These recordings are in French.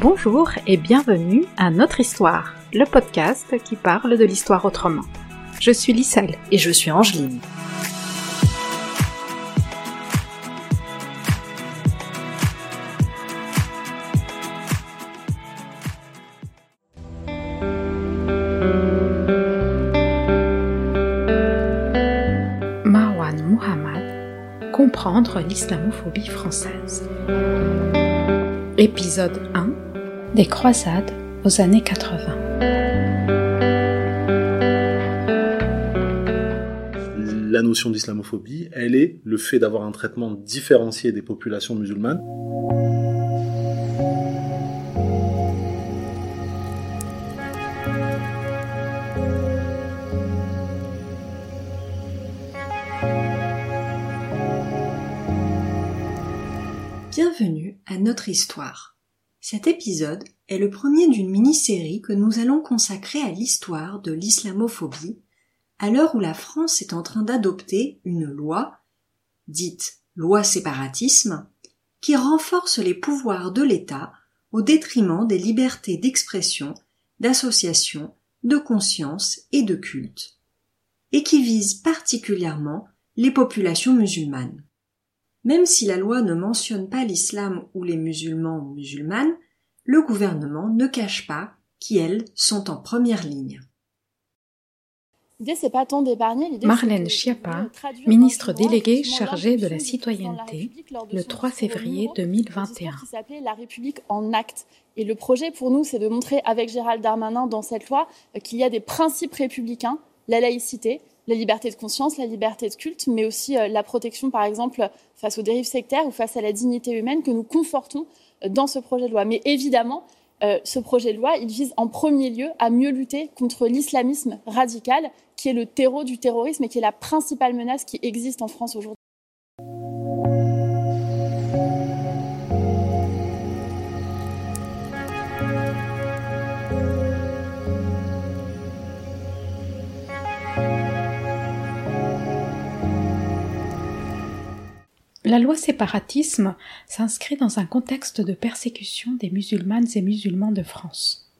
Bonjour et bienvenue à Notre Histoire, le podcast qui parle de l'histoire autrement. Je suis Lisselle et je suis Angeline. L'islamophobie française. Épisode 1 Des croisades aux années 80. La notion d'islamophobie, elle est le fait d'avoir un traitement différencié des populations musulmanes. Histoire. Cet épisode est le premier d'une mini-série que nous allons consacrer à l'histoire de l'islamophobie, à l'heure où la France est en train d'adopter une loi, dite loi séparatisme, qui renforce les pouvoirs de l'État au détriment des libertés d'expression, d'association, de conscience et de culte, et qui vise particulièrement les populations musulmanes. Même si la loi ne mentionne pas l'islam ou les musulmans ou musulmanes, le gouvernement ne cache pas qui, elles, sont en première ligne. Marlène Schiappa, ministre déléguée chargée de la citoyenneté, le 3 février 2021. Qui s'appelait la République en acte. Et le projet pour nous, c'est de montrer avec Gérald Darmanin dans cette loi euh, qu'il y a des principes républicains, la laïcité, la liberté de conscience, la liberté de culte, mais aussi euh, la protection, par exemple, face aux dérives sectaires ou face à la dignité humaine que nous confortons euh, dans ce projet de loi. Mais évidemment, euh, ce projet de loi, il vise en premier lieu à mieux lutter contre l'islamisme radical, qui est le terreau du terrorisme et qui est la principale menace qui existe en France aujourd'hui. La loi séparatisme s'inscrit dans un contexte de persécution des musulmanes et musulmans de France.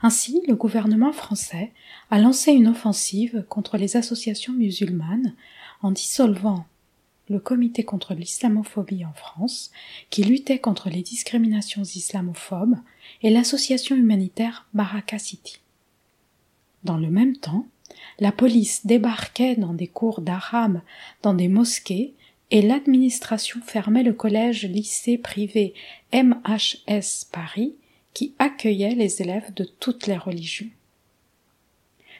Ainsi, le gouvernement français a lancé une offensive contre les associations musulmanes en dissolvant le comité contre l'islamophobie en France, qui luttait contre les discriminations islamophobes, et l'association humanitaire Baraka City. Dans le même temps, la police débarquait dans des cours d'arabe, dans des mosquées, et l'administration fermait le collège lycée privé MHS Paris qui accueillait les élèves de toutes les religions.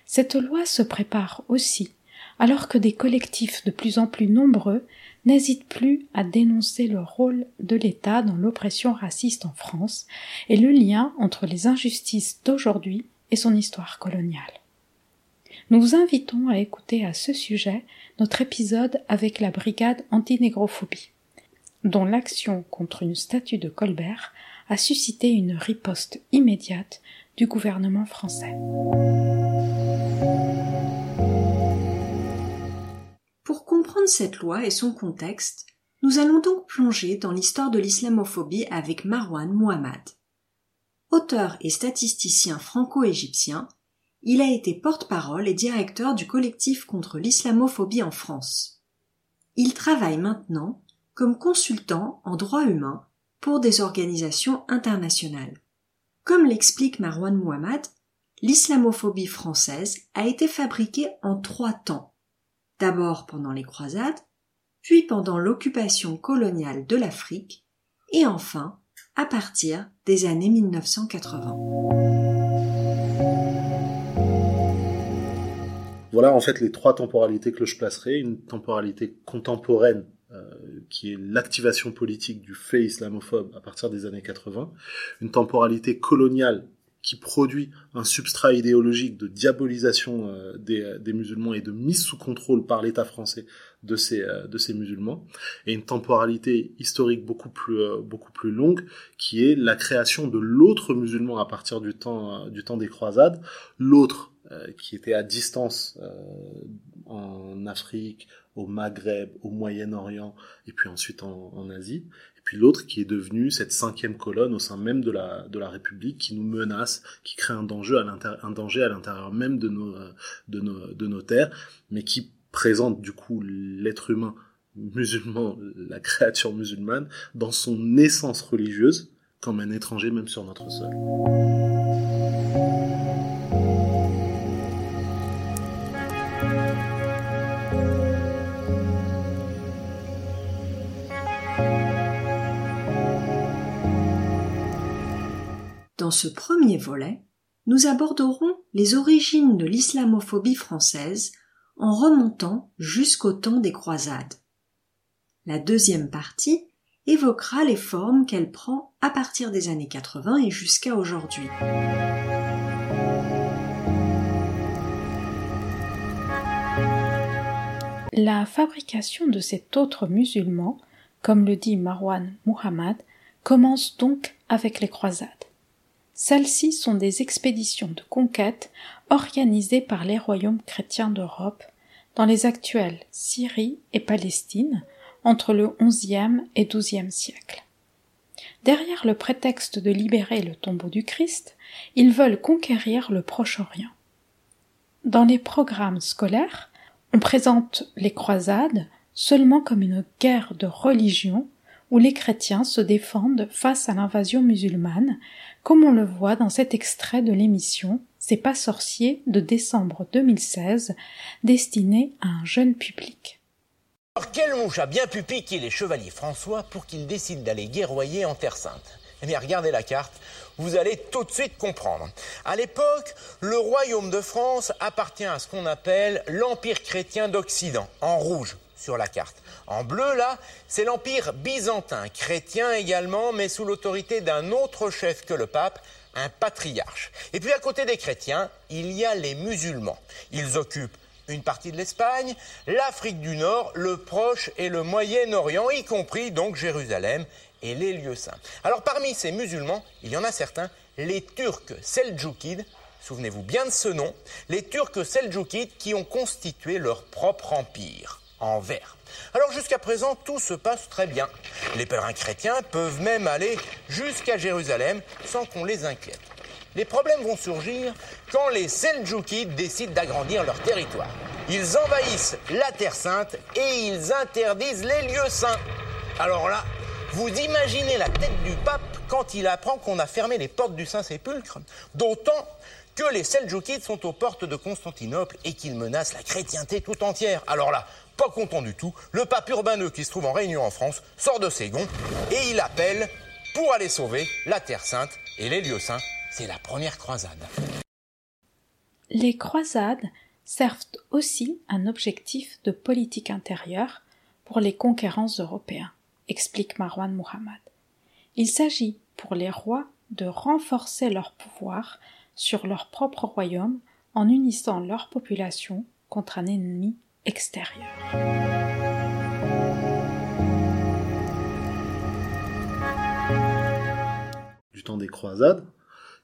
Cette loi se prépare aussi alors que des collectifs de plus en plus nombreux n'hésitent plus à dénoncer le rôle de l'État dans l'oppression raciste en France et le lien entre les injustices d'aujourd'hui et son histoire coloniale. Nous vous invitons à écouter à ce sujet notre épisode avec la brigade antinégrophobie, dont l'action contre une statue de Colbert a suscité une riposte immédiate du gouvernement français. Pour comprendre cette loi et son contexte, nous allons donc plonger dans l'histoire de l'islamophobie avec Marwan Muhammad. Auteur et statisticien franco-égyptien, il a été porte-parole et directeur du collectif contre l'islamophobie en France. Il travaille maintenant comme consultant en droit humain pour des organisations internationales. Comme l'explique Marwan Muhammad, l'islamophobie française a été fabriquée en trois temps. D'abord pendant les croisades, puis pendant l'occupation coloniale de l'Afrique, et enfin à partir des années 1980. Voilà en fait les trois temporalités que je placerai. Une temporalité contemporaine euh, qui est l'activation politique du fait islamophobe à partir des années 80. Une temporalité coloniale qui produit un substrat idéologique de diabolisation euh, des, des, musulmans et de mise sous contrôle par l'État français de ces, euh, de ces musulmans, et une temporalité historique beaucoup plus, beaucoup plus longue, qui est la création de l'autre musulman à partir du temps, du temps des croisades, l'autre qui étaient à distance en Afrique, au Maghreb, au Moyen-Orient et puis ensuite en, Asie. Et puis l'autre qui est devenu cette cinquième colonne au sein même de la, de la République qui nous menace, qui crée un danger à l'intérieur, un danger à l'intérieur même de nos, de nos, de nos terres, mais qui présente du coup l'être humain musulman, la créature musulmane, dans son essence religieuse, comme un étranger même sur notre sol. Ce premier volet, nous aborderons les origines de l'islamophobie française en remontant jusqu'au temps des croisades. La deuxième partie évoquera les formes qu'elle prend à partir des années 80 et jusqu'à aujourd'hui. La fabrication de cet autre musulman, comme le dit Marwan Muhammad, commence donc avec les croisades. Celles-ci sont des expéditions de conquête organisées par les royaumes chrétiens d'Europe dans les actuelles Syrie et Palestine entre le XIe et XIIe siècle. Derrière le prétexte de libérer le tombeau du Christ, ils veulent conquérir le Proche-Orient. Dans les programmes scolaires, on présente les croisades seulement comme une guerre de religion où les chrétiens se défendent face à l'invasion musulmane, comme on le voit dans cet extrait de l'émission C'est pas sorcier de décembre 2016, destiné à un jeune public. Alors quelle mouche a bien pu piquer les chevaliers François pour qu'ils décident d'aller guerroyer en Terre Sainte? Eh bien regardez la carte, vous allez tout de suite comprendre. À l'époque, le royaume de France appartient à ce qu'on appelle l'Empire chrétien d'Occident, en rouge sur la carte. En bleu, là, c'est l'Empire byzantin, chrétien également, mais sous l'autorité d'un autre chef que le pape, un patriarche. Et puis à côté des chrétiens, il y a les musulmans. Ils occupent une partie de l'Espagne, l'Afrique du Nord, le Proche et le Moyen-Orient, y compris donc Jérusalem et les lieux saints. Alors parmi ces musulmans, il y en a certains, les Turcs seldjoukides, souvenez-vous bien de ce nom, les Turcs seldjoukides qui ont constitué leur propre empire Alors jusqu'à présent, tout se passe très bien. Les pèlerins chrétiens peuvent même aller jusqu'à Jérusalem sans qu'on les inquiète. Les problèmes vont surgir quand les Seljoukides décident d'agrandir leur territoire. Ils envahissent la Terre Sainte et ils interdisent les lieux saints. Alors là, vous imaginez la tête du pape quand il apprend qu'on a fermé les portes du Saint-Sépulcre, d'autant que les Seljoukides sont aux portes de Constantinople et qu'ils menacent la chrétienté tout entière. Alors là, pas content du tout, le pape Urbain II, qui se trouve en réunion en France, sort de ses gonds et il appelle pour aller sauver la Terre Sainte et les lieux saints. C'est la première croisade. Les croisades servent aussi un objectif de politique intérieure pour les conquérants européens, explique Marwan Muhammad. Il s'agit pour les rois de renforcer leur pouvoir sur leur propre royaume en unissant leur population contre un ennemi Du temps des croisades,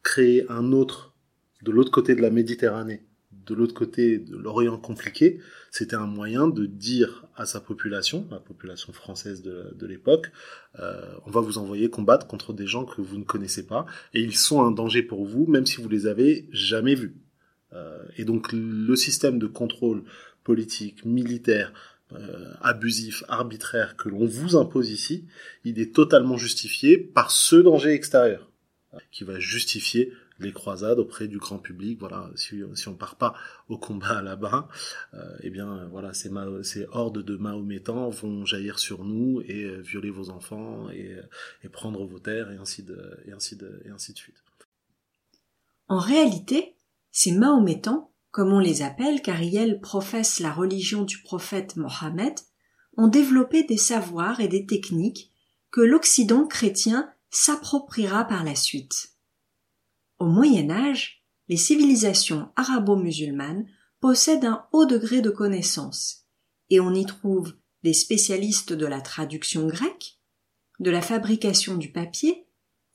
créer un autre de l'autre côté de la Méditerranée, de l'autre côté de l'Orient compliqué, c'était un moyen de dire à sa population, la population française de, l'époque, euh, on va vous envoyer combattre contre des gens que vous ne connaissez pas, et ils sont un danger pour vous, même si vous les avez jamais vus. Euh, et donc le système de contrôle politique, militaire, euh, abusif, arbitraire que l'on vous impose ici, il est totalement justifié par ce danger extérieur qui va justifier les croisades auprès du grand public. Voilà, si, si on part pas au combat là-bas, euh, eh bien voilà, ces, hordes de Mahométans vont jaillir sur nous et violer vos enfants et, et, prendre vos terres et ainsi de et ainsi de et ainsi de suite. En réalité, ces Mahométans comme on les appelle car ils professent la religion du prophète Mohammed, ont développé des savoirs et des techniques que l'Occident chrétien s'appropriera par la suite. Au Moyen Âge, les civilisations arabo-musulmanes possèdent un haut degré de connaissance, et on y trouve des spécialistes de la traduction grecque, de la fabrication du papier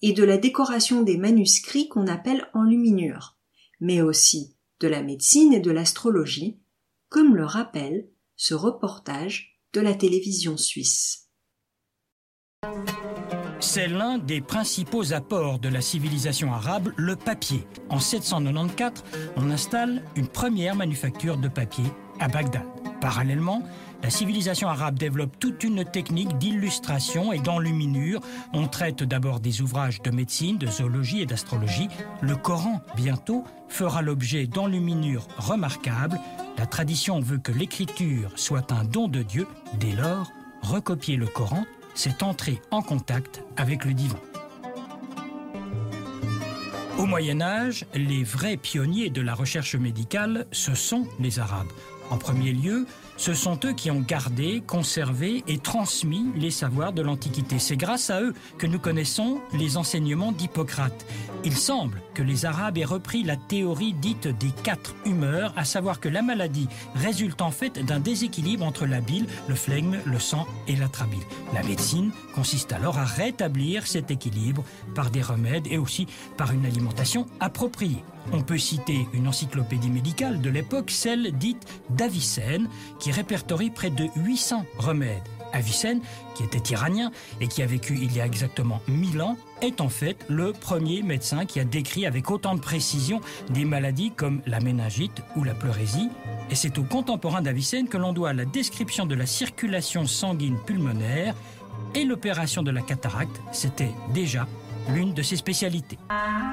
et de la décoration des manuscrits qu'on appelle enluminure, mais aussi de la médecine et de l'astrologie, comme le rappelle ce reportage de la télévision suisse. C'est l'un des principaux apports de la civilisation arabe, le papier. En 794, on installe une première manufacture de papier à Bagdad. Parallèlement, la civilisation arabe développe toute une technique d'illustration et d'enluminure. On traite d'abord des ouvrages de médecine, de zoologie et d'astrologie. Le Coran, bientôt, fera l'objet d'enluminures remarquables. La tradition veut que l'écriture soit un don de Dieu. Dès lors, recopier le Coran, c'est entrer en contact avec le divin. Au Moyen Âge, les vrais pionniers de la recherche médicale, ce sont les Arabes. En premier lieu, ce sont eux qui ont gardé, conservé et transmis les savoirs de l'Antiquité. C'est grâce à eux que nous connaissons les enseignements d'Hippocrate. Il semble que les Arabes aient repris la théorie dite des quatre humeurs, à savoir que la maladie résulte en fait d'un déséquilibre entre la bile, le flegme, le sang et la trabile. La médecine consiste alors à rétablir cet équilibre par des remèdes et aussi par une alimentation appropriée. On peut citer une encyclopédie médicale de l'époque, celle dite d'Avicenne, qui répertorie près de 800 remèdes. Avicenne, qui était iranien et qui a vécu il y a exactement 1000 ans, est en fait le premier médecin qui a décrit avec autant de précision des maladies comme la méningite ou la pleurésie. Et c'est au contemporain d'Avicenne que l'on doit la description de la circulation sanguine pulmonaire et l'opération de la cataracte, c'était déjà l'une de ses spécialités.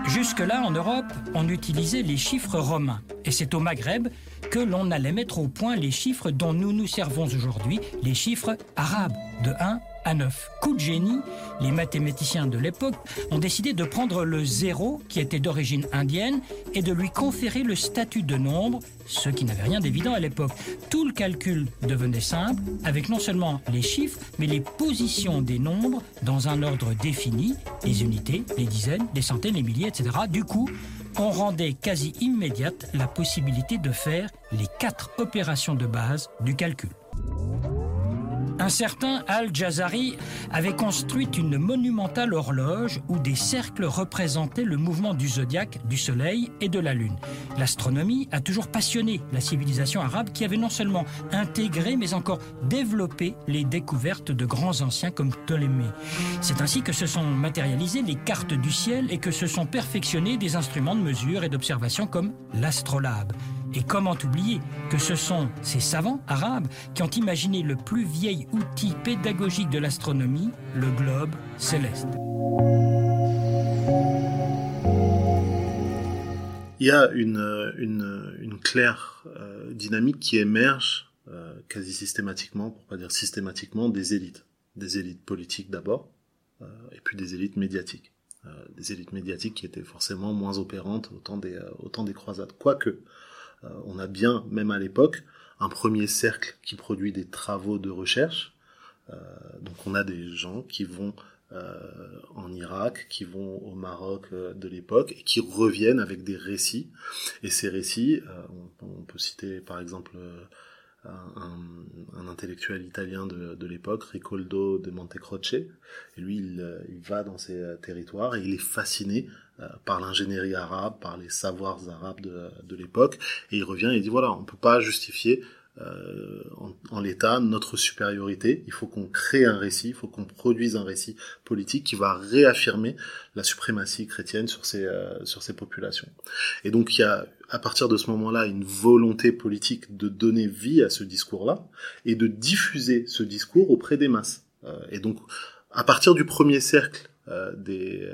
Jusque-là, en Europe, on utilisait les chiffres romains. Et c'est au Maghreb que l'on allait mettre au point les chiffres dont nous nous servons aujourd'hui, les chiffres arabes, de 1 à 9. Coup de génie, les mathématiciens de l'époque ont décidé de prendre le zéro, qui était d'origine indienne, et de lui conférer le statut de nombre, ce qui n'avait rien d'évident à l'époque. Tout le calcul devenait simple, avec non seulement les chiffres, mais les positions des nombres dans un ordre défini, les unités, les dizaines, les centaines, les milliers, etc. Du coup, on rendait quasi immédiate la possibilité de faire les quatre opérations de base du calcul. Un certain Al-Jazari avait construit une monumentale horloge où des cercles représentaient le mouvement du zodiaque, du soleil et de la lune. L'astronomie a toujours passionné la civilisation arabe qui avait non seulement intégré mais encore développé les découvertes de grands anciens comme Ptolémée. C'est ainsi que se sont matérialisées les cartes du ciel et que se sont perfectionnés des instruments de mesure et d'observation comme l'astrolabe. Et comment oublier que ce sont ces savants arabes qui ont imaginé le plus vieil outil pédagogique de l'astronomie, le globe céleste? Il y a une, une, claire euh, dynamique qui émerge euh, quasi systématiquement, pour pas dire systématiquement, des élites. Des élites politiques d'abord, euh, et puis des élites médiatiques. des élites médiatiques qui étaient forcément moins opérantes au temps des, au des croisades. Quoique, on a bien, même à l'époque, un premier cercle qui produit des travaux de recherche. Euh, donc on a des gens qui vont euh, en Irak, qui vont au Maroc de l'époque et qui reviennent avec des récits. Et ces récits, on, peut citer par exemple un, intellectuel italien de, l'époque, Ricoldo de Montecroce. Et lui, il, va dans ces territoires et il est fasciné euh, par l'ingénierie arabe, par les savoirs arabes de, l'époque, et il revient et dit voilà, on peut pas justifier euh, en, l'état notre supériorité. Il faut qu'on crée un récit, il faut qu'on produise un récit politique qui va réaffirmer la suprématie chrétienne sur ces euh, sur ces populations. Et donc il y a à partir de ce moment-là une volonté politique de donner vie à ce discours-là et de diffuser ce discours auprès des masses. et donc à partir du premier cercle des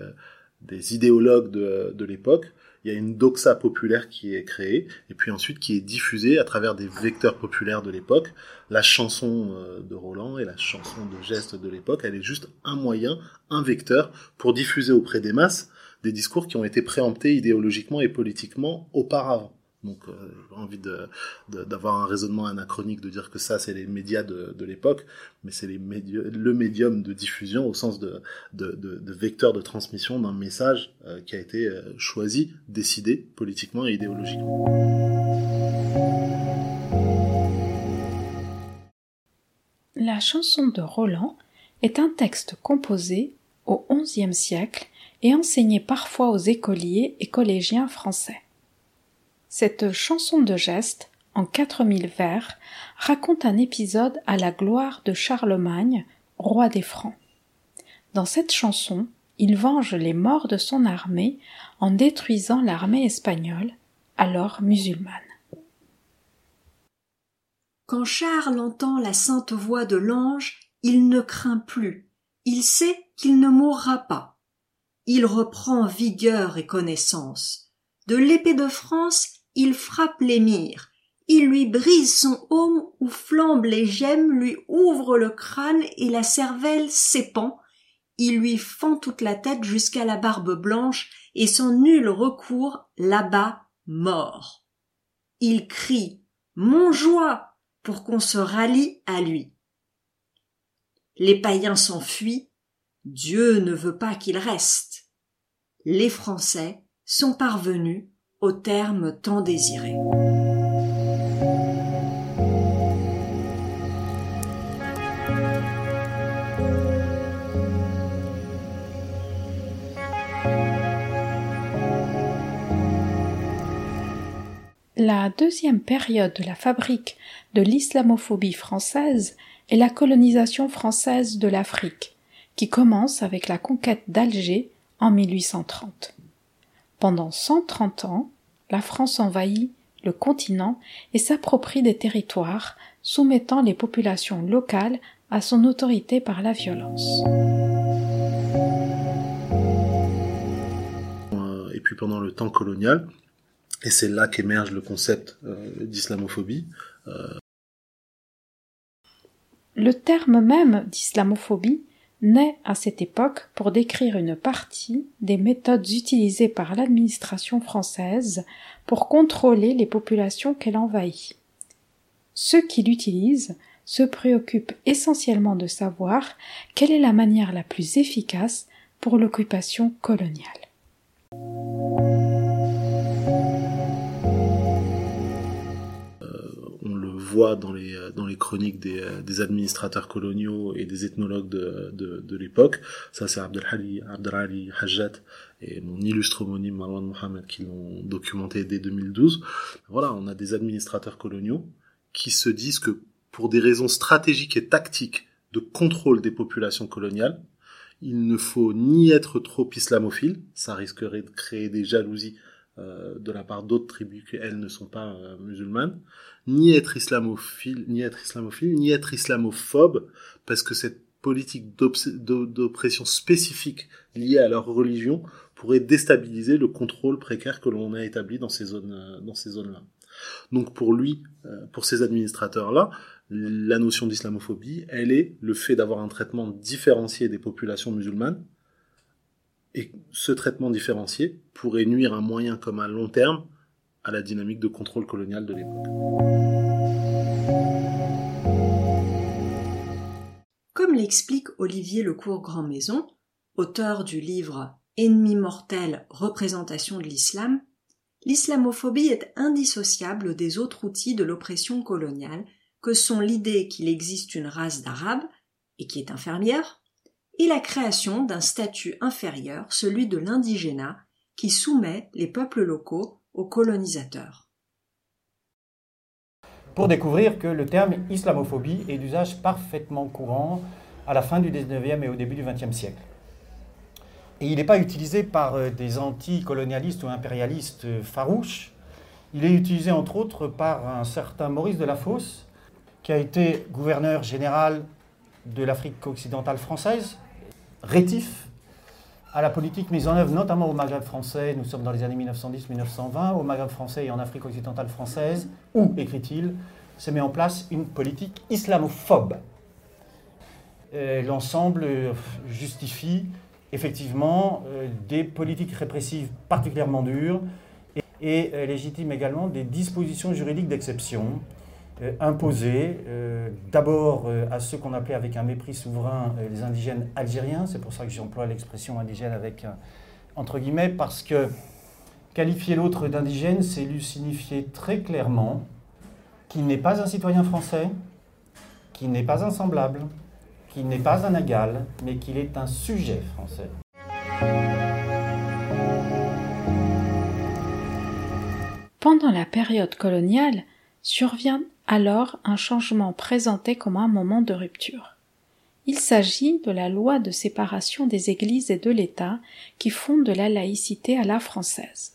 des idéologues de, de l'époque, il y a une doxa populaire qui est créée, et puis ensuite qui est diffusée à travers des vecteurs populaires de l'époque. La chanson euh, de Roland et la chanson de geste de l'époque, elle est juste un moyen, un vecteur pour diffuser auprès des masses des discours qui ont été préemptés idéologiquement et politiquement auparavant. Donc, euh, j'ai envie de, d'avoir un raisonnement anachronique, de dire que ça, c'est les médias de, l'époque, mais c'est le médium de diffusion au sens de vecteur de transmission d'un message euh, qui a été euh, choisi, décidé politiquement et idéologiquement. La chanson de Roland est un texte composé au XIe siècle et enseigné parfois aux écoliers et collégiens français. Cette chanson de geste, en quatre mille vers, raconte un épisode à la gloire de Charlemagne, roi des Francs. Dans cette chanson, il venge les morts de son armée en détruisant l'armée espagnole, alors musulmane. Quand Charles entend la sainte voix de l'ange, il ne craint plus, il sait qu'il ne mourra pas. Il reprend vigueur et connaissance. De l'épée de France, il frappe l'émir, il lui brise son aume où flambent les gemmes, lui ouvre le crâne et la cervelle s'épand, il lui fend toute la tête jusqu'à la barbe blanche et sans nul recours là-bas mort. Il crie Mon joie pour qu'on se rallie à lui. Les païens s'enfuient, Dieu ne veut pas qu'il reste. Les Français sont parvenus tant désiré. La deuxième période de la fabrique de l'islamophobie française est la colonisation française de l'Afrique, qui commence avec la conquête d'Alger en 1830. Pendant 130 ans, la France envahit le continent et s'approprie des territoires, soumettant les populations locales à son autorité par la violence. Et puis pendant le temps colonial, et c'est là qu'émerge le concept euh, d'islamophobie. Euh. Le terme même d'islamophobie naît à cette époque pour décrire une partie des méthodes utilisées par l'administration française pour contrôler les populations qu'elle envahit. Ceux qui l'utilisent se préoccupent essentiellement de savoir quelle est la manière la plus efficace pour l'occupation coloniale. Dans les, euh, dans les chroniques des, euh, des administrateurs coloniaux et des ethnologues de, de, de l'époque. Ça, c'est Abdelhali, Abdelali Hajjat et mon illustre homonyme Marwan Mohamed qui l'ont documenté dès 2012. Voilà, on a des administrateurs coloniaux qui se disent que pour des raisons stratégiques et tactiques de contrôle des populations coloniales, il ne faut ni être trop islamophile, ça risquerait de créer des jalousies de la part d'autres tribus qui elles ne sont pas euh, musulmanes, ni être islamophile, ni être islamophile, ni être islamophobe, parce que cette politique d'oppression spécifique liée à leur religion pourrait déstabiliser le contrôle précaire que l'on a établi dans ces zones, euh, dans ces zones-là. Donc pour lui, pour ces administrateurs-là, la notion d'islamophobie, elle est le fait d'avoir un traitement différencié des populations musulmanes et ce traitement différencié pourrait nuire à moyen comme à long terme à la dynamique de contrôle colonial de l'époque. Comme l'explique Olivier Lecourt Grand Maison, auteur du livre Ennemi mortel, représentation de l'islam, l'islamophobie est indissociable des autres outils de l'oppression coloniale que sont l'idée qu'il existe une race d'arabes et qui est infirmière, et la création d'un statut inférieur, celui de l'indigénat, qui soumet les peuples locaux aux colonisateurs. Pour découvrir que le terme islamophobie est d'usage parfaitement courant à la fin du 19e et au début du 20e siècle. Et il n'est pas utilisé par euh, des anticolonialistes ou impérialistes euh, farouches, il est utilisé entre autres par un certain Maurice de la Fosse, qui a été gouverneur général de l'Afrique occidentale française rétif à la politique mise en œuvre notamment au Maghreb français, nous sommes dans les années 1910-1920, au Maghreb français et en Afrique occidentale française, où, écrit-il, se met en place une politique islamophobe. L'ensemble euh, justifie effectivement euh, des politiques répressives particulièrement dures et légitime également des dispositions juridiques d'exception imposé euh, d'abord euh, à ceux qu'on appelait avec un mépris souverain les indigènes algériens, c'est pour ça que j'emploie l'expression indigène avec entre guillemets, parce que qualifier l'autre d'indigène, c'est lui signifier très clairement qu'il n'est pas un citoyen français, qu'il n'est pas un semblable, qu'il n'est pas un égal, mais qu'il est un sujet français. Pendant la période coloniale, survient alors un changement présenté comme un moment de rupture. Il s'agit de la loi de séparation des églises et de l'État qui fonde la laïcité à la française.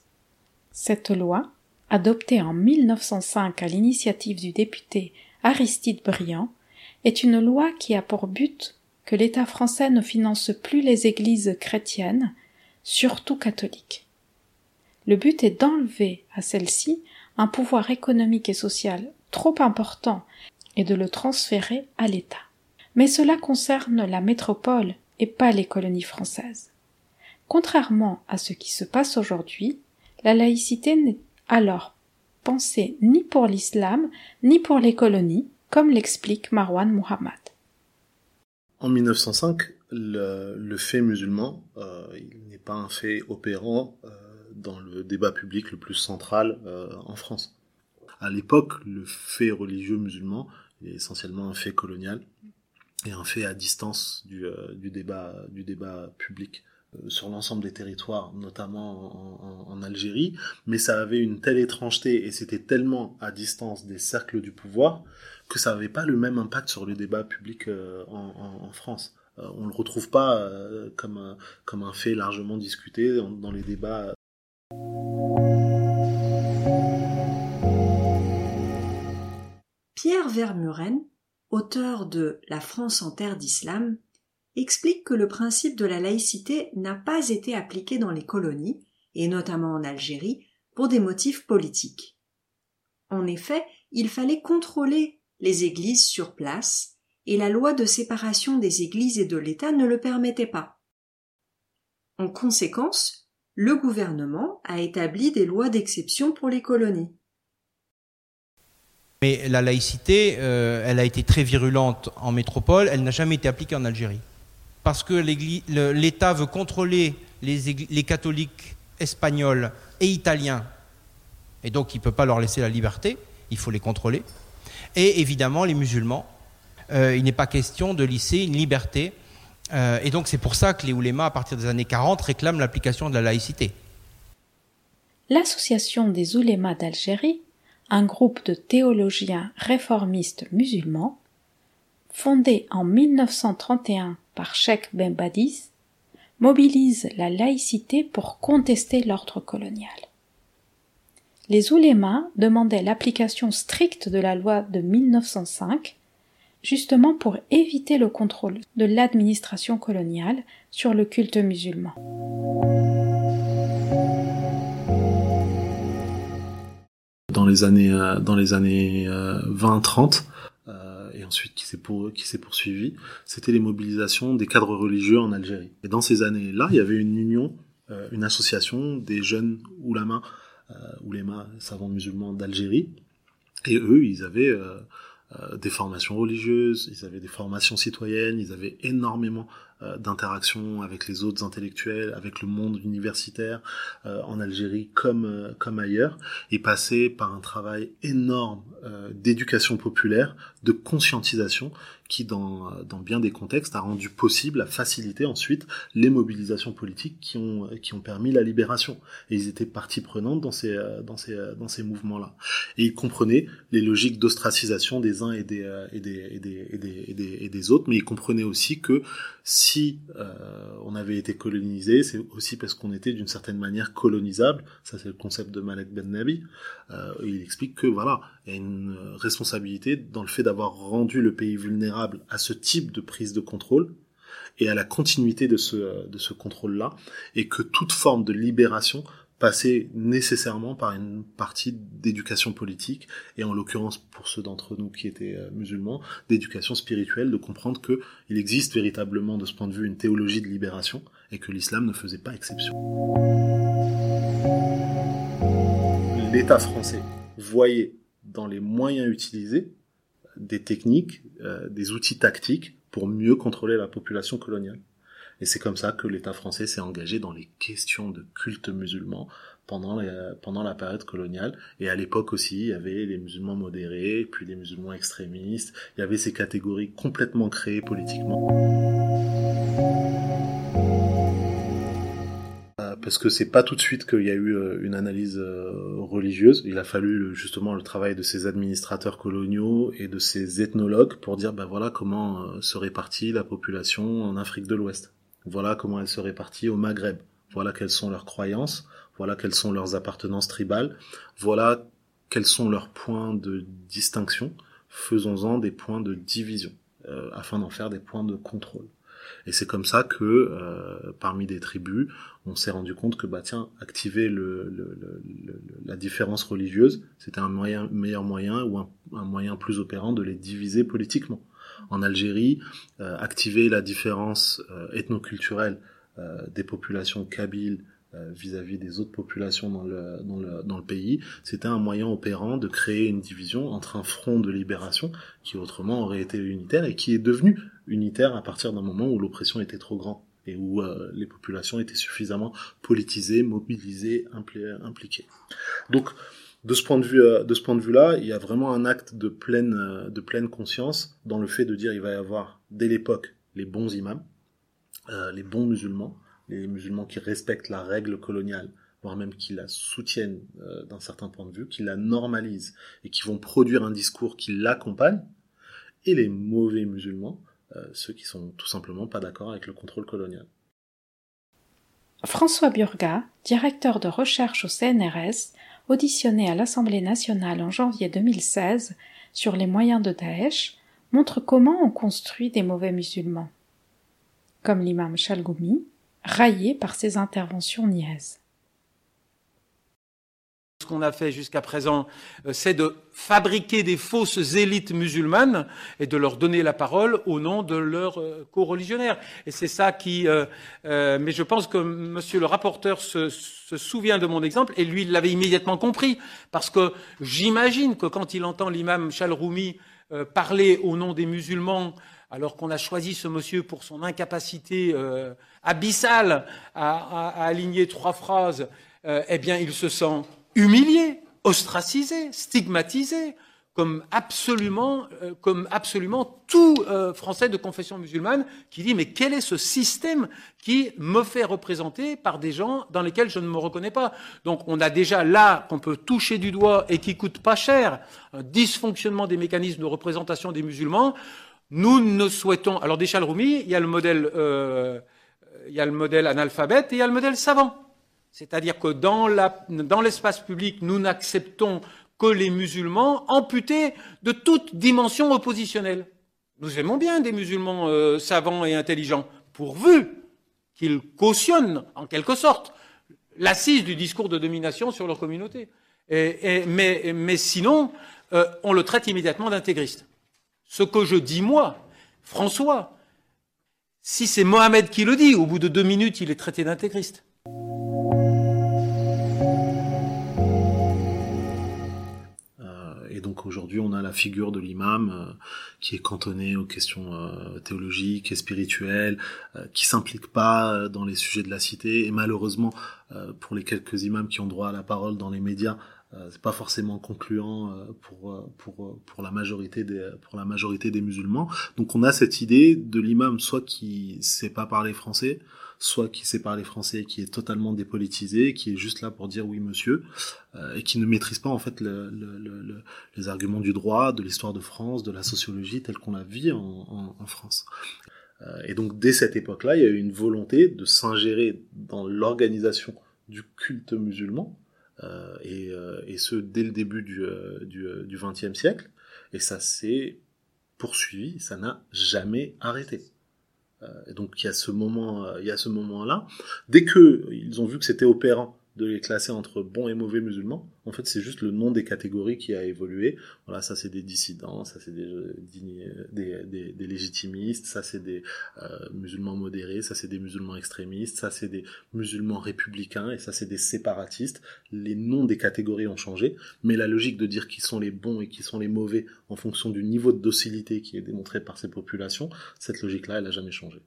Cette loi, adoptée en 1905 à l'initiative du député Aristide Briand, est une loi qui a pour but que l'État français ne finance plus les églises chrétiennes, surtout catholiques. Le but est d'enlever à celles-ci un pouvoir économique et social trop important et de le transférer à l'État. Mais cela concerne la métropole et pas les colonies françaises. Contrairement à ce qui se passe aujourd'hui, la laïcité n'est alors pensée ni pour l'islam ni pour les colonies, comme l'explique Marwan Muhammad. En 1905, le, fait musulman, euh, n'est pas un fait opérant euh, dans le débat public le plus central euh, en France. À l'époque, le fait religieux musulman est essentiellement un fait colonial et un fait à distance du, euh, débat, du débat public euh, sur l'ensemble des territoires, notamment en, Algérie, mais ça avait une telle étrangeté et c'était tellement à distance des cercles du pouvoir que ça n'avait pas le même impact sur le débat public en, en, France. on ne le retrouve pas comme un fait largement discuté dans les débats Pierre Vermuren, auteur de La France en terre d'islam, explique que le principe de la laïcité n'a pas été appliqué dans les colonies, et notamment en Algérie, pour des motifs politiques. En effet, il fallait contrôler les églises sur place, et la loi de séparation des églises et de l'État ne le permettait pas. En conséquence, le gouvernement a établi des lois d'exception pour les colonies. Mais la laïcité, euh, elle a été très virulente en métropole, elle n'a jamais été appliquée en Algérie. Parce que l'État veut contrôler les, catholiques espagnols et italiens, et donc il ne peut pas leur laisser la liberté, il faut les contrôler. Et évidemment, les musulmans, euh, il n'est pas question de laisser une liberté euh, et donc c'est pour ça que les oulémas, à partir des années 40, réclament l'application de la laïcité. L'Association des oulémas d'Algérie, un groupe de théologiens réformistes musulmans, fondé en 1931 par Sheikh Ben Badis, mobilise la laïcité pour contester l'ordre colonial. Les oulémas demandaient l'application stricte de la loi de 1905 justement pour éviter le contrôle de l'administration coloniale sur le culte musulman. Dans les années, euh, dans les années 20-30, euh, euh, et ensuite qui s'est pour, qui s'est poursuivi, c'était les mobilisations des cadres religieux en Algérie. Et dans ces années-là, il y avait une union, une association des jeunes oulamas, oulémas, savants musulmans d'Algérie, et eux, ils avaient des formations religieuses, ils avaient des formations citoyennes, ils avaient énormément euh, d'interactions avec les autres intellectuels, avec le monde universitaire euh, en Algérie comme comme ailleurs, et passaient par un travail énorme d'éducation populaire, de conscientisation qui, dans, dans bien des contextes, a rendu possible, a facilité ensuite les mobilisations politiques qui ont, qui ont permis la libération. Et ils étaient partie prenante dans ces, dans ces, dans ces mouvements-là. Et ils comprenaient les logiques d'ostracisation des uns et des, et des, et des, et des, et des, et des autres, mais ils comprenaient aussi que si euh, on avait été colonisé, c'est aussi parce qu'on était d'une certaine manière colonisable. Ça, c'est le concept de Malek Ben Nabi. Euh, il explique que voilà, il y a une responsabilité dans le fait d'avoir rendu le pays vulnérable à ce type de prise de contrôle et à la continuité de ce, de ce contrôle-là, et que toute forme de libération passait nécessairement par une partie d'éducation politique, et en l'occurrence pour ceux d'entre nous qui étaient euh, musulmans, d'éducation spirituelle, de comprendre que il existe véritablement de ce point de vue une théologie de libération, et que l'islam ne faisait pas exception. L'État français voyait dans les moyens utilisés des techniques, euh, des outils tactiques pour mieux contrôler la population coloniale. Et c'est comme ça que l'État français s'est engagé dans les questions de culte musulman pendant, pendant la période coloniale. Et à l'époque aussi, il y avait les musulmans modérés, puis les musulmans extrémistes. Il y avait ces catégories complètement créées politiquement. Parce que c'est pas tout de suite qu'il y a eu euh, une analyse euh, religieuse. Il a fallu justement le travail de ces administrateurs coloniaux et de ces ethnologues pour dire ben voilà comment euh, se répartit la population en Afrique de l'Ouest. Voilà comment elle se répartit au Maghreb. Voilà quelles sont leurs croyances. Voilà quelles sont leurs appartenances tribales. Voilà quels sont leurs points de distinction. Faisons-en des points de division afin d'en faire des points de contrôle. Et c'est comme ça que, euh, parmi des tribus, on s'est rendu compte que, bah tiens, activer le, le, le, la différence religieuse, c'était un moyen, meilleur moyen ou un, moyen plus opérant de les diviser politiquement. En Algérie, euh, activer la différence euh, ethnoculturelle euh, des populations kabyles euh, vis-à-vis des autres populations dans le, dans le, dans le pays, c'était un moyen opérant de créer une division entre un front de libération qui autrement aurait été unitaire et qui est devenu unitaire à partir d'un moment où l'oppression était trop grande et où euh, les populations étaient suffisamment politisées, mobilisées, impliquées. Donc, de ce point de vue, euh, de ce point de vue-là, il y a vraiment un acte de pleine, de pleine conscience dans le fait de dire il va y avoir dès l'époque les bons imams, euh, les bons musulmans, les musulmans qui respectent la règle coloniale, voire même qui la soutiennent euh, d'un certain point de vue, qui la normalisent et qui vont produire un discours qui l'accompagne, et les mauvais musulmans, euh, ceux qui sont tout simplement pas d'accord avec le contrôle colonial. François Burga, directeur de recherche au CNRS, auditionné à l'Assemblée nationale en janvier 2016 sur les moyens de Daesh, montre comment on construit des mauvais musulmans. Comme l'imam Chalgoumi, raillé par ses interventions niaises. Qu'on a fait jusqu'à présent, euh, c'est de fabriquer des fausses élites musulmanes et de leur donner la parole au nom de leurs euh, co-religionnaires. Et c'est ça qui. Euh, mais je pense que Monsieur le rapporteur se, souvient de mon exemple et lui l'avait immédiatement compris parce que j'imagine que quand il entend l'imam Chalroumi parler au nom des musulmans alors qu'on a choisi ce monsieur pour son incapacité abyssale à, aligner trois phrases, eh bien, il se sent humilié, ostracisé, stigmatisé, comme absolument, euh, comme absolument tout euh, Français de confession musulmane qui dit mais quel est ce système qui me fait représenter par des gens dans lesquels je ne me reconnais pas? Donc on a déjà là qu'on peut toucher du doigt et qui coûte pas cher un dysfonctionnement des mécanismes de représentation des musulmans. Nous ne souhaitons. Alors, des Chalroumi, il y a le modèle, euh, il y a le modèle analphabète et il y a le modèle savant. C'est-à-dire que dans, la, dans l'espace public, nous n'acceptons que les musulmans amputés de toute dimension oppositionnelle. Nous aimons bien des musulmans euh, savants et intelligents, pourvu qu'ils cautionnent, en quelque sorte, l'assise du discours de domination sur leur communauté. Et, et, mais, mais, sinon, euh, on le traite immédiatement d'intégriste. Ce que je dis moi, François, si c'est Mohamed qui le dit, au bout de deux minutes, il est traité d'intégriste. Et donc aujourd'hui, on a la figure de l'imam euh, qui est cantonné aux questions euh, théologiques et spirituelles, euh, qui s'implique pas dans les sujets de la cité. Et malheureusement, pour les quelques imams qui ont droit à la parole dans les médias, c'est pas forcément concluant pour pour pour la majorité des pour la majorité des musulmans. Donc on a cette idée de l'imam soit qui sait pas parler français, soit qui sait parler français qui est totalement dépolitisé, qui est juste là pour dire oui monsieur, euh, et qui ne maîtrise pas en fait le, le, le, les arguments du droit, de l'histoire de France, de la sociologie telle qu'on la vit en, France. Euh, et donc dès cette époque-là, il y a eu une volonté de s'ingérer dans l'organisation du culte musulman, euh, et, ce dès le début du, du XXe siècle, et ça s'est poursuivi, ça n'a jamais arrêté. Et donc il y a ce moment, il y a ce moment-là. Dès que ils ont vu que c'était opérant de les classer entre bons et mauvais musulmans. En fait, c'est juste le nom des catégories qui a évolué. Voilà, ça c'est des dissidents, ça c'est des, des, légitimistes, ça c'est des euh, musulmans modérés, ça c'est des musulmans extrémistes, ça c'est des musulmans républicains et ça c'est des séparatistes. Les noms des catégories ont changé, mais la logique de dire qui sont les bons et qui sont les mauvais en fonction du niveau de docilité qui est démontré par ces populations, cette logique-là, elle a jamais changé.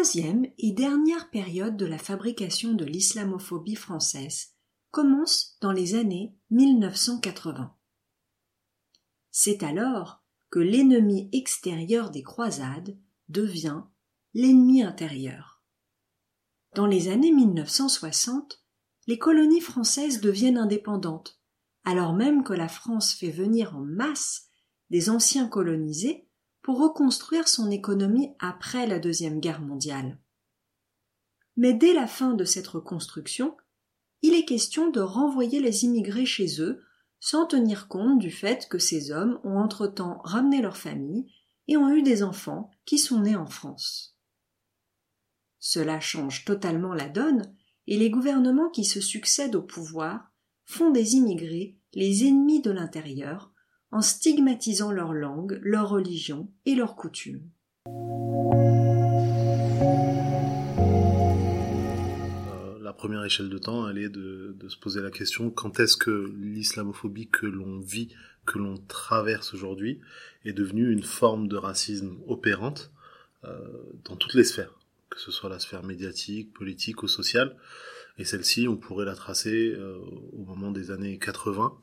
Troisième et dernière période de la fabrication de l'islamophobie française commence dans les années 1980. C'est alors que l'ennemi extérieur des croisades devient l'ennemi intérieur. Dans les années 1960, les colonies françaises deviennent indépendantes, alors même que la France fait venir en masse des anciens colonisés pour reconstruire son économie après la Deuxième Guerre mondiale. Mais dès la fin de cette reconstruction, il est question de renvoyer les immigrés chez eux sans tenir compte du fait que ces hommes ont entre-temps ramené leur famille et ont eu des enfants qui sont nés en France. Cela change totalement la donne et les gouvernements qui se succèdent au pouvoir font des immigrés les ennemis de l'intérieur en stigmatisant leur langue, leur religion et leurs coutumes. Euh, la première échelle de temps, elle est de, se poser la question quand est-ce que l'islamophobie que l'on vit, que l'on traverse aujourd'hui, est devenue une forme de racisme opérante euh, dans toutes les sphères, que ce soit la sphère médiatique, politique ou sociale. Et celle-ci, on pourrait la tracer euh, au moment des années 80,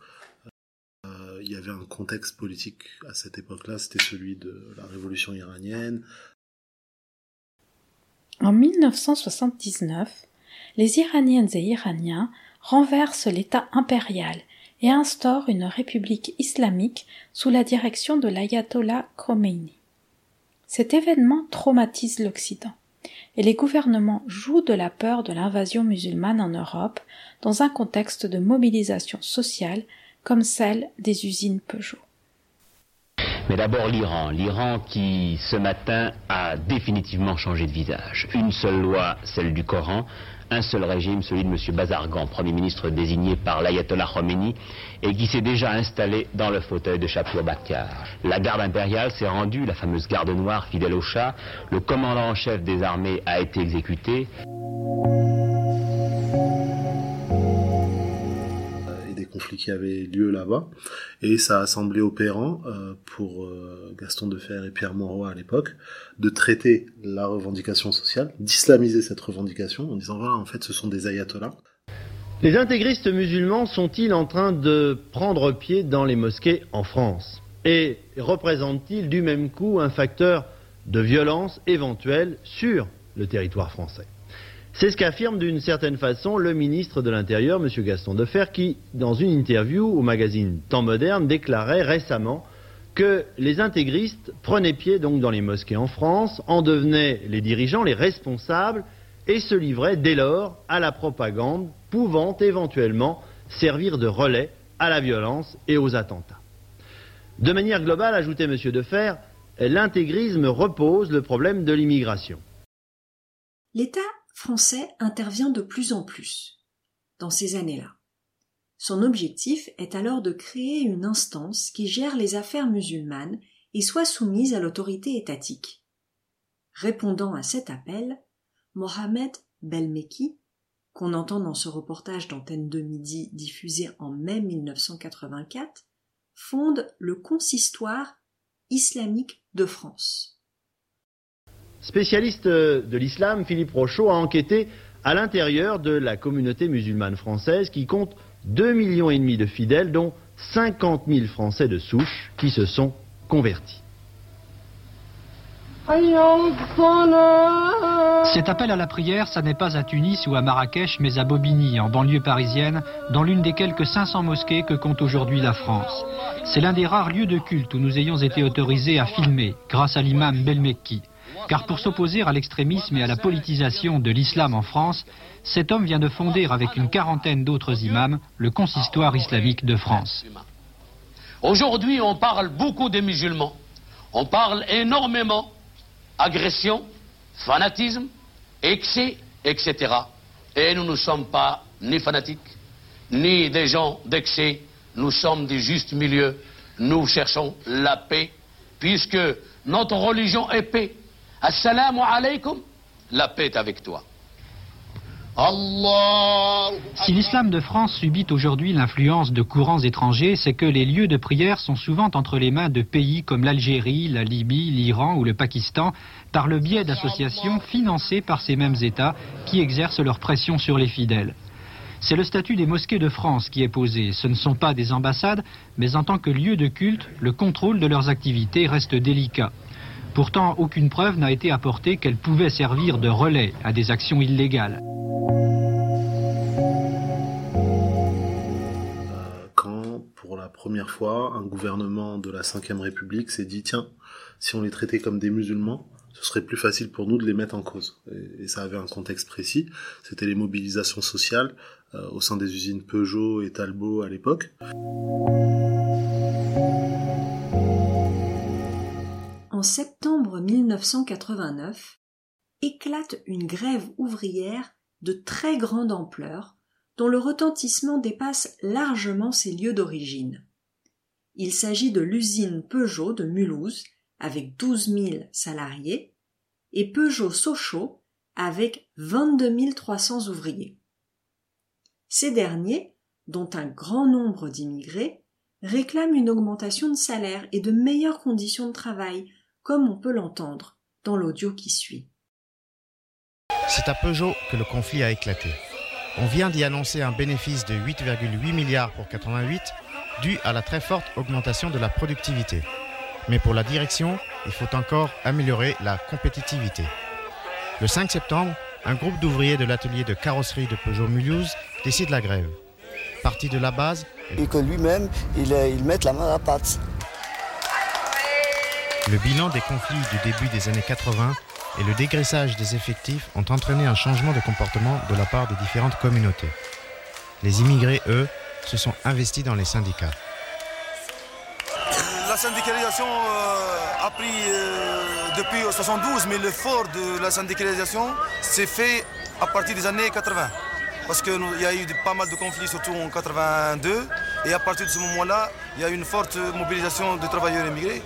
il y avait un contexte politique à cette époque-là, c'était celui de la révolution iranienne. En 1979, les Iraniennes et Iraniens renversent l'État impérial et instaurent une république islamique sous la direction de l'ayatollah Khomeini. Cet événement traumatise l'Occident et les gouvernements jouent de la peur de l'invasion musulmane en Europe dans un contexte de mobilisation sociale comme celle des usines Peugeot. Mais d'abord l'Iran, l'Iran qui ce matin a définitivement changé de visage. Une seule loi, celle du Coran, un seul régime, celui de M. Bazargan, Premier ministre désigné par l'ayatollah Khomeini, et qui s'est déjà installé dans le fauteuil de Shapur Bakhtiar. La garde impériale s'est rendue, la fameuse garde noire fidèle au Shah, le commandant en chef des armées a été exécuté. Qui avait lieu là-bas. Et ça a semblé opérant euh, pour euh, Gaston Defer et Pierre Mauroy à l'époque de traiter la revendication sociale, d'islamiser cette revendication en disant voilà, en fait, ce sont des ayatollahs. Les intégristes musulmans sont-ils en train de prendre pied dans les mosquées en France? Et représentent-ils du même coup un facteur de violence éventuelle sur le territoire français? C'est ce qu'affirme d'une certaine façon le ministre de l'Intérieur, M. Gaston Defer, qui, dans une interview au magazine Temps Moderne, déclarait récemment que les intégristes prenaient pied dans les mosquées en France, en devenaient les dirigeants, les responsables, et se livraient dès lors à la propagande pouvant éventuellement servir de relais à la violence et aux attentats. De manière globale, ajoutait M. Defer, l'intégrisme repose le problème de l'immigration. L'État français intervient de plus en plus dans ces années-là. Son objectif est alors de créer une instance qui gère les affaires musulmanes et soit soumise à l'autorité étatique. Répondant à cet appel, Mohamed Belmeki, qu'on entend dans ce reportage d'antenne de midi diffusé en mai 1984, fonde le consistoire islamique de France. Spécialiste de l'islam, Philippe Rochaud a enquêté à l'intérieur de la communauté musulmane française qui compte 2,5 millions et demi de fidèles, dont 50 000 Français de souche qui se sont convertis. Cet appel à la prière, ça n'est pas à Tunis ou à Marrakech, mais à Bobigny, en banlieue parisienne, dans l'une des quelques 500 mosquées que compte aujourd'hui la France. C'est l'un des rares lieux de culte où nous ayons été autorisés à filmer, grâce à l'imam Belmekki. Car pour s'opposer à l'extrémisme et à la politisation de l'islam en France, cet homme vient de fonder avec une quarantaine d'autres imams le consistoire islamique de France. Aujourd'hui, on parle beaucoup des musulmans. On parle énormément agression, fanatisme, excès, etc. Et nous ne sommes pas ni fanatiques, ni des gens d'excès. Nous sommes des justes milieux. Nous cherchons la paix, puisque notre religion est paix. Assalamu alaikum, la paix est avec toi. Si l'islam de France subit aujourd'hui l'influence de courants étrangers, c'est que les lieux de prière sont souvent entre les mains de pays comme l'Algérie, la Libye, l'Iran ou le Pakistan, par le biais d'associations financées par ces mêmes États qui exercent leur pression sur les fidèles. C'est le statut des mosquées de France qui est posé. Ce ne sont pas des ambassades, mais en tant que lieu de culte, le contrôle de leurs activités reste délicat. Pourtant, aucune preuve n'a été apportée qu'elles pouvaient servir de relais à des actions illégales. Quand, pour la première fois, un gouvernement de la Ve République s'est dit tiens, si on les traitait comme des musulmans, ce serait plus facile pour nous de les mettre en cause. Et, ça avait un contexte précis. C'était les mobilisations sociales euh, au sein des usines Peugeot et Talbot à l'époque. En septembre 1989, éclate une grève ouvrière de très grande ampleur dont le retentissement dépasse largement ses lieux d'origine. Il s'agit de l'usine Peugeot de Mulhouse avec 12 000 salariés et Peugeot Sochaux avec 22 300 ouvriers. Ces derniers, dont un grand nombre d'immigrés, réclament une augmentation de salaire et de meilleures conditions de travail, comme on peut l'entendre dans l'audio qui suit. C'est à Peugeot que le conflit a éclaté. On vient d'y annoncer un bénéfice de 8,8 milliards pour 88, dû à la très forte augmentation de la productivité. Mais pour la direction, il faut encore améliorer la compétitivité. Le 5 septembre, un groupe d'ouvriers de l'atelier de carrosserie de Peugeot Mulhouse décide la grève. Parti de la base. Et que lui-même, il, il mette la main à la pâte. Le bilan des conflits du début des années 80 et le dégraissage des effectifs ont entraîné un changement de comportement de la part des différentes communautés. Les immigrés, eux, se sont investis dans les syndicats la syndicalisation euh, a pris euh, depuis 72, mais l'effort de la syndicalisation s'est fait à partir des années 80. Parce qu'il y a eu pas mal de conflits, surtout en 82. Et à partir de ce moment-là, il y a eu une forte mobilisation de travailleurs immigrés.